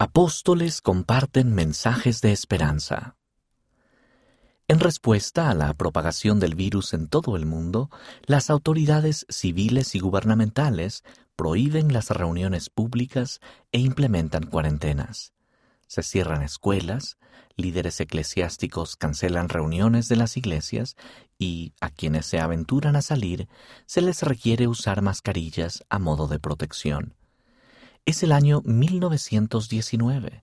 Apóstoles comparten mensajes de esperanza. En respuesta a la propagación del virus en todo el mundo, las autoridades civiles y gubernamentales prohíben las reuniones públicas e implementan cuarentenas. Se cierran escuelas, líderes eclesiásticos cancelan reuniones de las iglesias y a quienes se aventuran a salir se les requiere usar mascarillas a modo de protección. Es el año 1919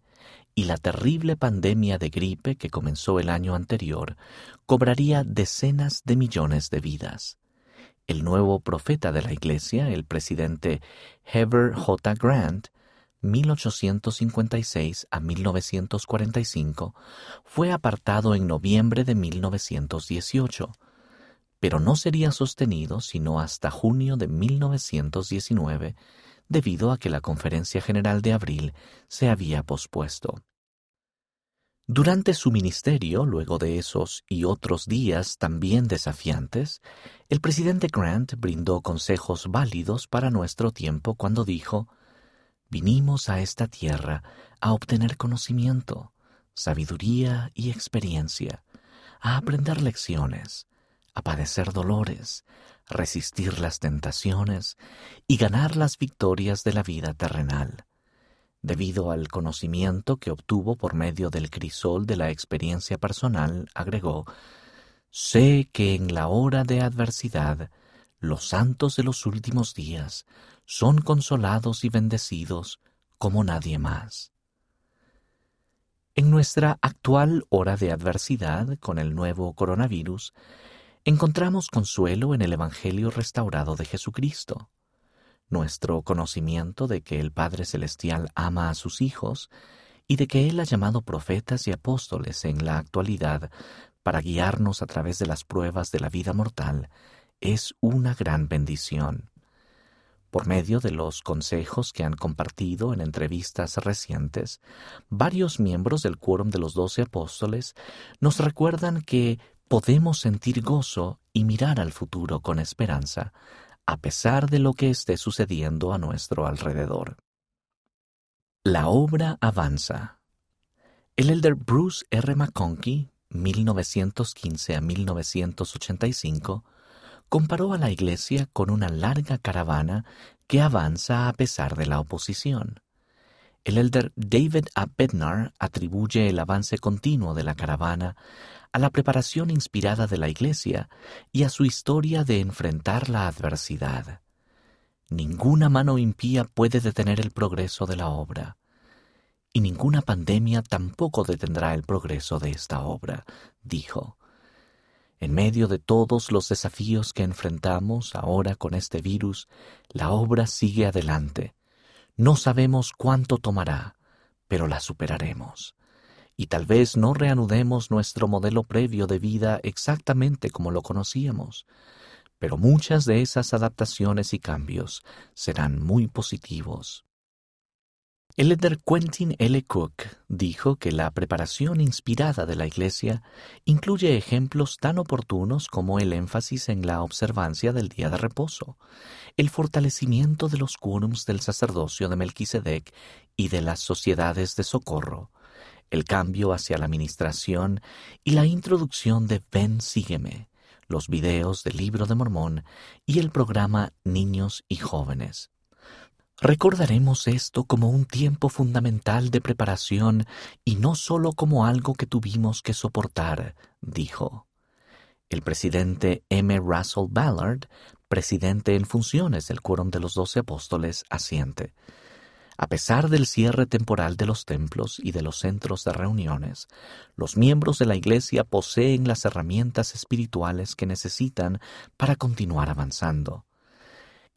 y la terrible pandemia de gripe que comenzó el año anterior cobraría decenas de millones de vidas. El nuevo profeta de la Iglesia, el presidente Heber J. Grant, 1856 a 1945, fue apartado en noviembre de 1918, pero no sería sostenido sino hasta junio de 1919 debido a que la Conferencia General de Abril se había pospuesto. Durante su ministerio, luego de esos y otros días también desafiantes, el presidente Grant brindó consejos válidos para nuestro tiempo cuando dijo, Vinimos a esta tierra a obtener conocimiento, sabiduría y experiencia, a aprender lecciones, a padecer dolores, resistir las tentaciones y ganar las victorias de la vida terrenal. Debido al conocimiento que obtuvo por medio del crisol de la experiencia personal, agregó, Sé que en la hora de adversidad los santos de los últimos días son consolados y bendecidos como nadie más. En nuestra actual hora de adversidad con el nuevo coronavirus, encontramos consuelo en el Evangelio restaurado de Jesucristo. Nuestro conocimiento de que el Padre Celestial ama a sus hijos y de que Él ha llamado profetas y apóstoles en la actualidad para guiarnos a través de las pruebas de la vida mortal es una gran bendición. Por medio de los consejos que han compartido en entrevistas recientes, varios miembros del Quórum de los Doce Apóstoles nos recuerdan que podemos sentir gozo y mirar al futuro con esperanza, a pesar de lo que esté sucediendo a nuestro alrededor. La obra avanza. El elder Bruce R. McConkie, 1915 a 1985, comparó a la Iglesia con una larga caravana que avanza a pesar de la oposición. El elder David A. Bednar atribuye el avance continuo de la caravana a la preparación inspirada de la Iglesia y a su historia de enfrentar la adversidad. Ninguna mano impía puede detener el progreso de la obra, y ninguna pandemia tampoco detendrá el progreso de esta obra, dijo. En medio de todos los desafíos que enfrentamos ahora con este virus, la obra sigue adelante. No sabemos cuánto tomará, pero la superaremos y tal vez no reanudemos nuestro modelo previo de vida exactamente como lo conocíamos, pero muchas de esas adaptaciones y cambios serán muy positivos. El líder Quentin L. Cook dijo que la preparación inspirada de la Iglesia incluye ejemplos tan oportunos como el énfasis en la observancia del día de reposo, el fortalecimiento de los quórums del sacerdocio de Melquisedec y de las sociedades de socorro, el cambio hacia la administración y la introducción de Ven Sígueme, los videos del Libro de Mormón y el programa Niños y Jóvenes. Recordaremos esto como un tiempo fundamental de preparación y no solo como algo que tuvimos que soportar, dijo. El presidente M. Russell Ballard, presidente en funciones del Quórum de los Doce Apóstoles, asiente. A pesar del cierre temporal de los templos y de los centros de reuniones, los miembros de la Iglesia poseen las herramientas espirituales que necesitan para continuar avanzando.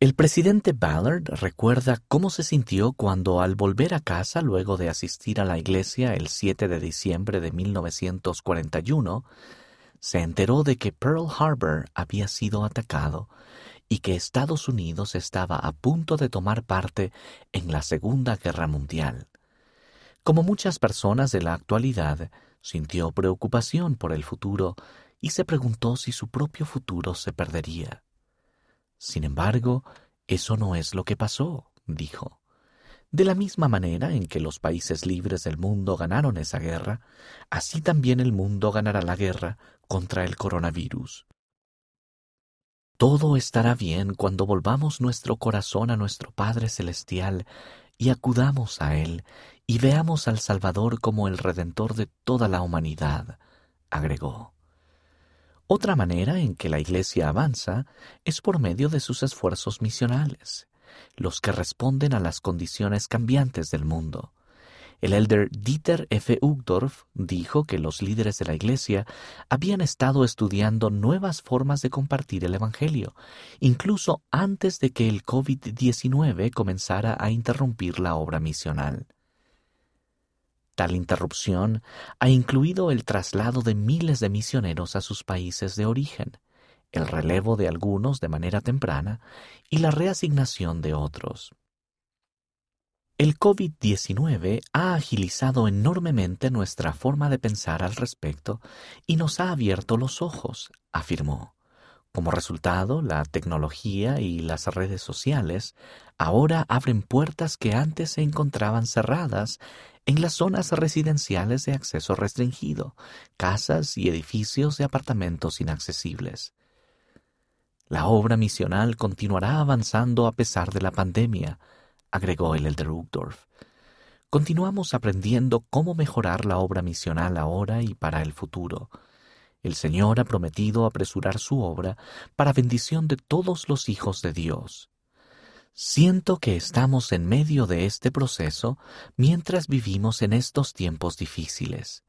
El presidente Ballard recuerda cómo se sintió cuando al volver a casa luego de asistir a la iglesia el 7 de diciembre de 1941, se enteró de que Pearl Harbor había sido atacado y que Estados Unidos estaba a punto de tomar parte en la Segunda Guerra Mundial. Como muchas personas de la actualidad, sintió preocupación por el futuro y se preguntó si su propio futuro se perdería. Sin embargo, eso no es lo que pasó, dijo. De la misma manera en que los países libres del mundo ganaron esa guerra, así también el mundo ganará la guerra contra el coronavirus. Todo estará bien cuando volvamos nuestro corazón a nuestro Padre Celestial y acudamos a Él y veamos al Salvador como el Redentor de toda la humanidad, agregó. Otra manera en que la Iglesia avanza es por medio de sus esfuerzos misionales los que responden a las condiciones cambiantes del mundo. El elder Dieter F. Uchtdorf dijo que los líderes de la Iglesia habían estado estudiando nuevas formas de compartir el Evangelio, incluso antes de que el COVID-19 comenzara a interrumpir la obra misional. Tal interrupción ha incluido el traslado de miles de misioneros a sus países de origen, el relevo de algunos de manera temprana y la reasignación de otros. El COVID-19 ha agilizado enormemente nuestra forma de pensar al respecto y nos ha abierto los ojos, afirmó. Como resultado, la tecnología y las redes sociales ahora abren puertas que antes se encontraban cerradas en las zonas residenciales de acceso restringido, casas y edificios de apartamentos inaccesibles. La obra misional continuará avanzando a pesar de la pandemia, agregó el elder Uchtdorf. Continuamos aprendiendo cómo mejorar la obra misional ahora y para el futuro. El Señor ha prometido apresurar su obra para bendición de todos los hijos de Dios. Siento que estamos en medio de este proceso mientras vivimos en estos tiempos difíciles.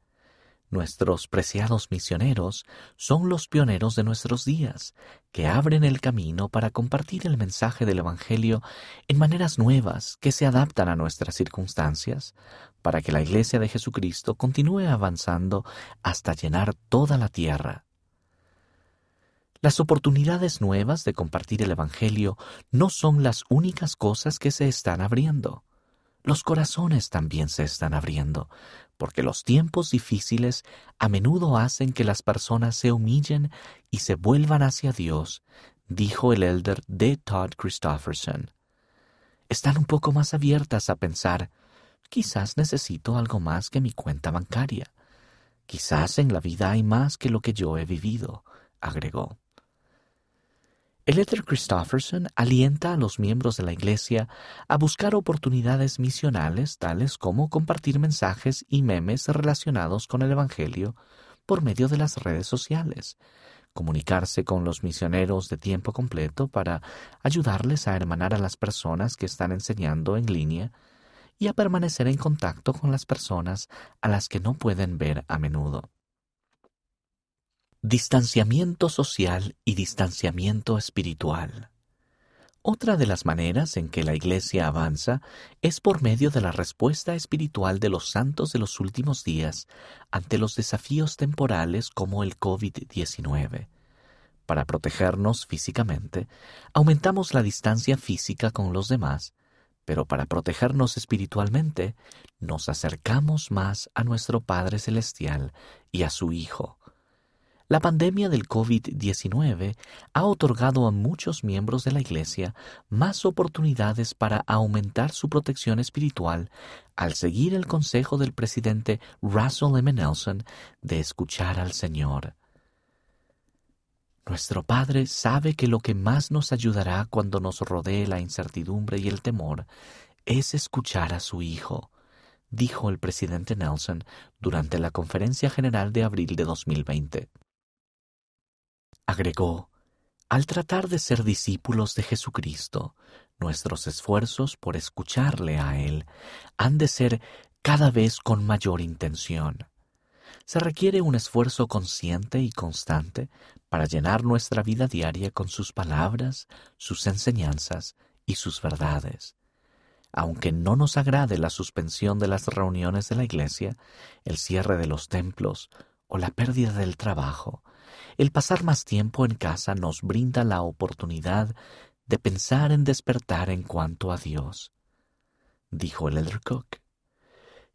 Nuestros preciados misioneros son los pioneros de nuestros días, que abren el camino para compartir el mensaje del Evangelio en maneras nuevas que se adaptan a nuestras circunstancias, para que la Iglesia de Jesucristo continúe avanzando hasta llenar toda la tierra. Las oportunidades nuevas de compartir el Evangelio no son las únicas cosas que se están abriendo. Los corazones también se están abriendo, porque los tiempos difíciles a menudo hacen que las personas se humillen y se vuelvan hacia Dios, dijo el elder D. Todd Christofferson. Están un poco más abiertas a pensar, quizás necesito algo más que mi cuenta bancaria. Quizás en la vida hay más que lo que yo he vivido, agregó. El Elder Christofferson alienta a los miembros de la Iglesia a buscar oportunidades misionales tales como compartir mensajes y memes relacionados con el Evangelio por medio de las redes sociales, comunicarse con los misioneros de tiempo completo para ayudarles a hermanar a las personas que están enseñando en línea y a permanecer en contacto con las personas a las que no pueden ver a menudo. Distanciamiento social y distanciamiento espiritual. Otra de las maneras en que la Iglesia avanza es por medio de la respuesta espiritual de los santos de los últimos días ante los desafíos temporales como el COVID-19. Para protegernos físicamente, aumentamos la distancia física con los demás, pero para protegernos espiritualmente, nos acercamos más a nuestro Padre Celestial y a su Hijo. La pandemia del COVID-19 ha otorgado a muchos miembros de la Iglesia más oportunidades para aumentar su protección espiritual al seguir el consejo del presidente Russell M. Nelson de escuchar al Señor. Nuestro Padre sabe que lo que más nos ayudará cuando nos rodee la incertidumbre y el temor es escuchar a su Hijo, dijo el presidente Nelson durante la Conferencia General de abril de 2020. Agregó, al tratar de ser discípulos de Jesucristo, nuestros esfuerzos por escucharle a Él han de ser cada vez con mayor intención. Se requiere un esfuerzo consciente y constante para llenar nuestra vida diaria con sus palabras, sus enseñanzas y sus verdades. Aunque no nos agrade la suspensión de las reuniones de la Iglesia, el cierre de los templos o la pérdida del trabajo, el pasar más tiempo en casa nos brinda la oportunidad de pensar en despertar en cuanto a Dios, dijo el Elder Cook.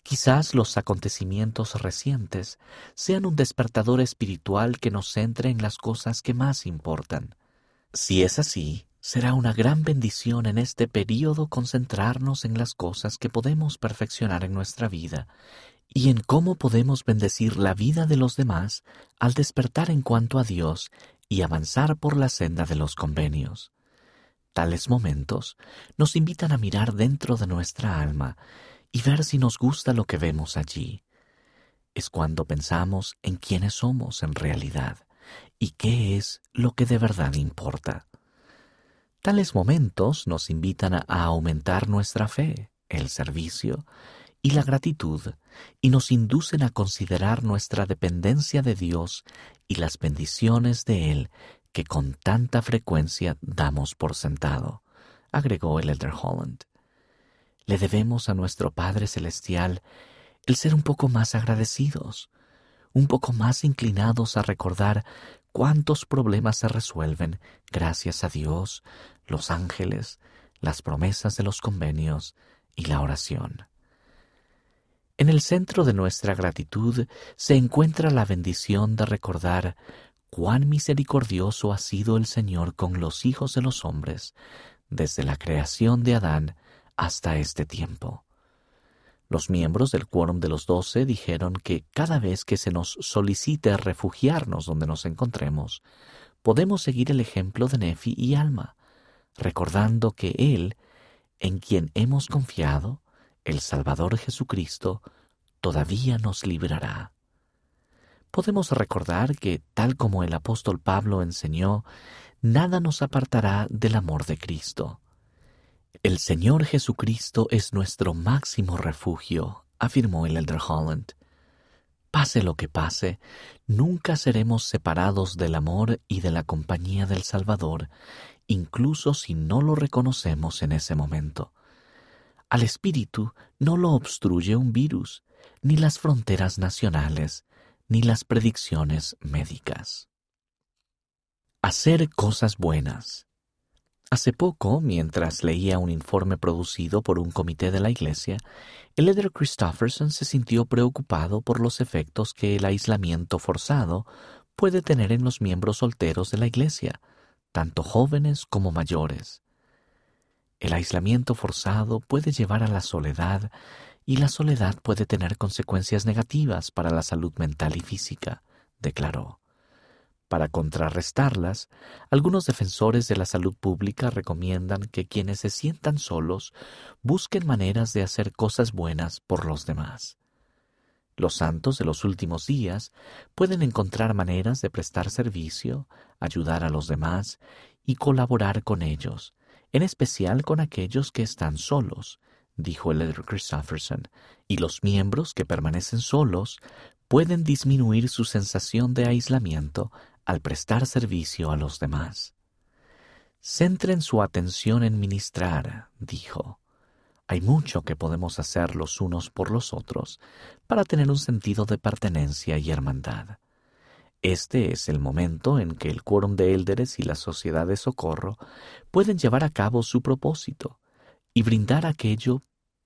Quizás los acontecimientos recientes sean un despertador espiritual que nos centre en las cosas que más importan. Si es así, Será una gran bendición en este período concentrarnos en las cosas que podemos perfeccionar en nuestra vida y en cómo podemos bendecir la vida de los demás al despertar en cuanto a Dios y avanzar por la senda de los convenios. Tales momentos nos invitan a mirar dentro de nuestra alma y ver si nos gusta lo que vemos allí. Es cuando pensamos en quiénes somos en realidad y qué es lo que de verdad importa. Tales momentos nos invitan a aumentar nuestra fe, el servicio y la gratitud y nos inducen a considerar nuestra dependencia de Dios y las bendiciones de Él que con tanta frecuencia damos por sentado, agregó el Elder Holland. Le debemos a nuestro Padre Celestial el ser un poco más agradecidos, un poco más inclinados a recordar cuántos problemas se resuelven gracias a Dios, los ángeles, las promesas de los convenios y la oración. En el centro de nuestra gratitud se encuentra la bendición de recordar cuán misericordioso ha sido el Señor con los hijos de los hombres, desde la creación de Adán hasta este tiempo. Los miembros del quórum de los doce dijeron que cada vez que se nos solicite refugiarnos donde nos encontremos, podemos seguir el ejemplo de Nefi y Alma, recordando que Él, en quien hemos confiado, el Salvador Jesucristo, todavía nos librará podemos recordar que, tal como el apóstol Pablo enseñó, nada nos apartará del amor de Cristo. El Señor Jesucristo es nuestro máximo refugio, afirmó el Elder Holland. Pase lo que pase, nunca seremos separados del amor y de la compañía del Salvador, incluso si no lo reconocemos en ese momento. Al Espíritu no lo obstruye un virus, ni las fronteras nacionales, ni las predicciones médicas. Hacer cosas buenas. Hace poco, mientras leía un informe producido por un comité de la Iglesia, el líder Christofferson se sintió preocupado por los efectos que el aislamiento forzado puede tener en los miembros solteros de la Iglesia, tanto jóvenes como mayores. El aislamiento forzado puede llevar a la soledad y la soledad puede tener consecuencias negativas para la salud mental y física, declaró. Para contrarrestarlas, algunos defensores de la salud pública recomiendan que quienes se sientan solos busquen maneras de hacer cosas buenas por los demás. Los santos de los últimos días pueden encontrar maneras de prestar servicio, ayudar a los demás y colaborar con ellos, en especial con aquellos que están solos, dijo el Christopherson, y los miembros que permanecen solos pueden disminuir su sensación de aislamiento al prestar servicio a los demás. Centren su atención en ministrar, dijo. Hay mucho que podemos hacer los unos por los otros para tener un sentido de pertenencia y hermandad. Este es el momento en que el quórum de élderes y la sociedad de socorro pueden llevar a cabo su propósito, y brindar aquello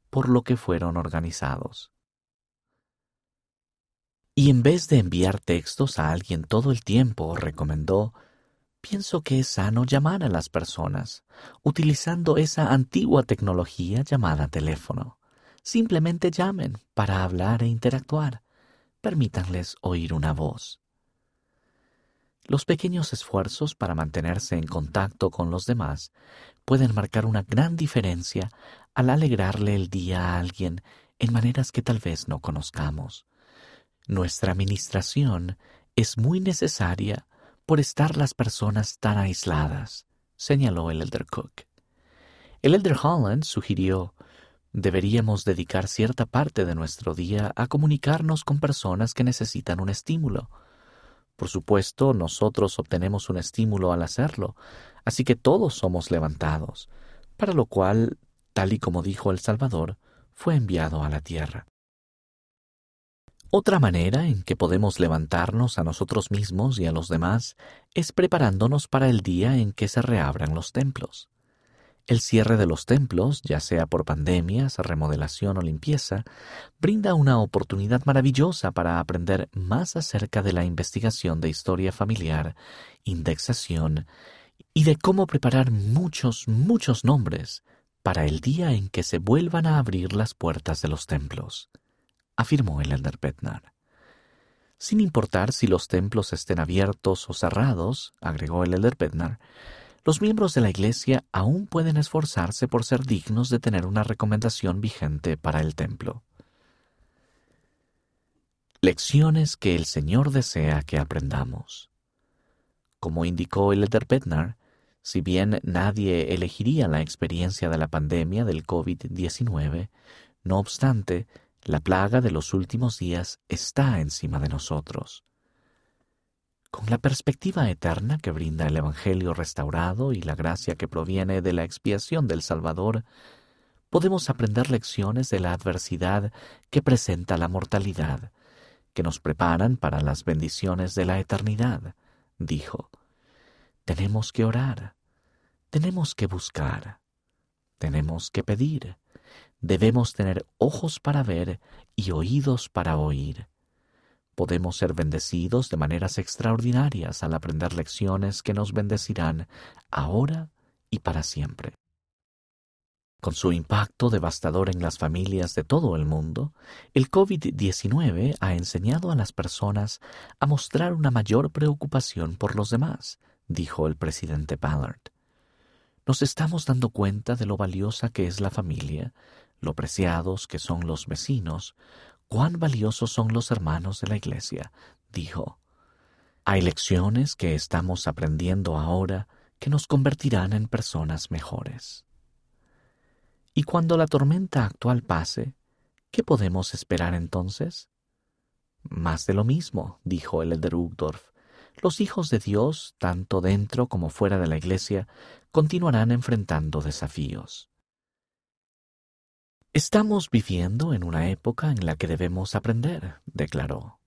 por lo que fueron organizados. Y en vez de enviar textos a alguien todo el tiempo, recomendó, pienso que es sano llamar a las personas, utilizando esa antigua tecnología llamada teléfono. Simplemente llamen para hablar e interactuar. Permítanles oír una voz. Los pequeños esfuerzos para mantenerse en contacto con los demás pueden marcar una gran diferencia al alegrarle el día a alguien en maneras que tal vez no conozcamos. Nuestra administración es muy necesaria por estar las personas tan aisladas, señaló el Elder Cook. El Elder Holland sugirió deberíamos dedicar cierta parte de nuestro día a comunicarnos con personas que necesitan un estímulo, por supuesto, nosotros obtenemos un estímulo al hacerlo, así que todos somos levantados, para lo cual, tal y como dijo el Salvador, fue enviado a la tierra. Otra manera en que podemos levantarnos a nosotros mismos y a los demás es preparándonos para el día en que se reabran los templos. El cierre de los templos, ya sea por pandemias, remodelación o limpieza, brinda una oportunidad maravillosa para aprender más acerca de la investigación de historia familiar, indexación y de cómo preparar muchos, muchos nombres para el día en que se vuelvan a abrir las puertas de los templos, afirmó el Elder Bednar. Sin importar si los templos estén abiertos o cerrados, agregó el Elder Bednar, los miembros de la Iglesia aún pueden esforzarse por ser dignos de tener una recomendación vigente para el templo. Lecciones que el Señor desea que aprendamos. Como indicó el Elder Bednar, si bien nadie elegiría la experiencia de la pandemia del COVID-19, no obstante, la plaga de los últimos días está encima de nosotros. Con la perspectiva eterna que brinda el Evangelio restaurado y la gracia que proviene de la expiación del Salvador, podemos aprender lecciones de la adversidad que presenta la mortalidad, que nos preparan para las bendiciones de la eternidad, dijo. Tenemos que orar, tenemos que buscar, tenemos que pedir, debemos tener ojos para ver y oídos para oír. Podemos ser bendecidos de maneras extraordinarias al aprender lecciones que nos bendecirán ahora y para siempre. Con su impacto devastador en las familias de todo el mundo, el COVID-19 ha enseñado a las personas a mostrar una mayor preocupación por los demás, dijo el presidente Ballard. Nos estamos dando cuenta de lo valiosa que es la familia, lo preciados que son los vecinos, cuán valiosos son los hermanos de la Iglesia, dijo. Hay lecciones que estamos aprendiendo ahora que nos convertirán en personas mejores. Y cuando la tormenta actual pase, ¿qué podemos esperar entonces? Más de lo mismo, dijo el Elder los hijos de Dios, tanto dentro como fuera de la Iglesia, continuarán enfrentando desafíos. Estamos viviendo en una época en la que debemos aprender, declaró.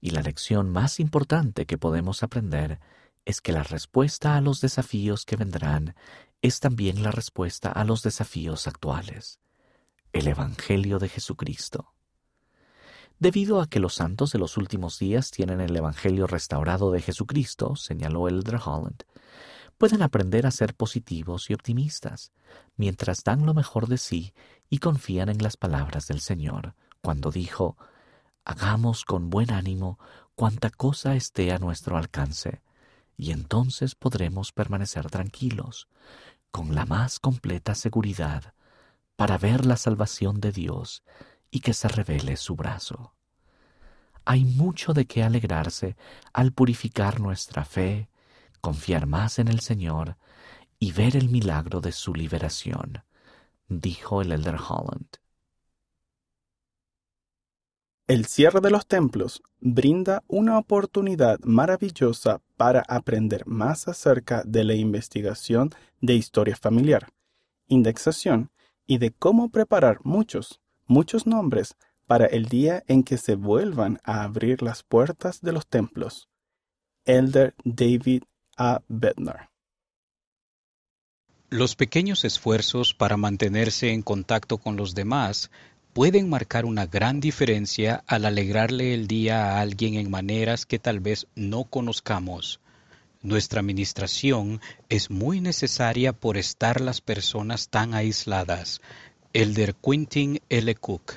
Y la lección más importante que podemos aprender es que la respuesta a los desafíos que vendrán es también la respuesta a los desafíos actuales, el Evangelio de Jesucristo. Debido a que los santos de los últimos días tienen el Evangelio restaurado de Jesucristo, señaló Elder Holland, pueden aprender a ser positivos y optimistas, mientras dan lo mejor de sí y confían en las palabras del Señor, cuando dijo, Hagamos con buen ánimo cuanta cosa esté a nuestro alcance, y entonces podremos permanecer tranquilos, con la más completa seguridad, para ver la salvación de Dios y que se revele su brazo. Hay mucho de qué alegrarse al purificar nuestra fe, confiar más en el Señor y ver el milagro de su liberación, dijo el Elder Holland. El cierre de los templos brinda una oportunidad maravillosa para aprender más acerca de la investigación de historia familiar, indexación y de cómo preparar muchos, muchos nombres para el día en que se vuelvan a abrir las puertas de los templos. Elder David A. Bednar. Los pequeños esfuerzos para mantenerse en contacto con los demás pueden marcar una gran diferencia al alegrarle el día a alguien en maneras que tal vez no conozcamos. Nuestra administración es muy necesaria por estar las personas tan aisladas. Elder Quintin L. Cook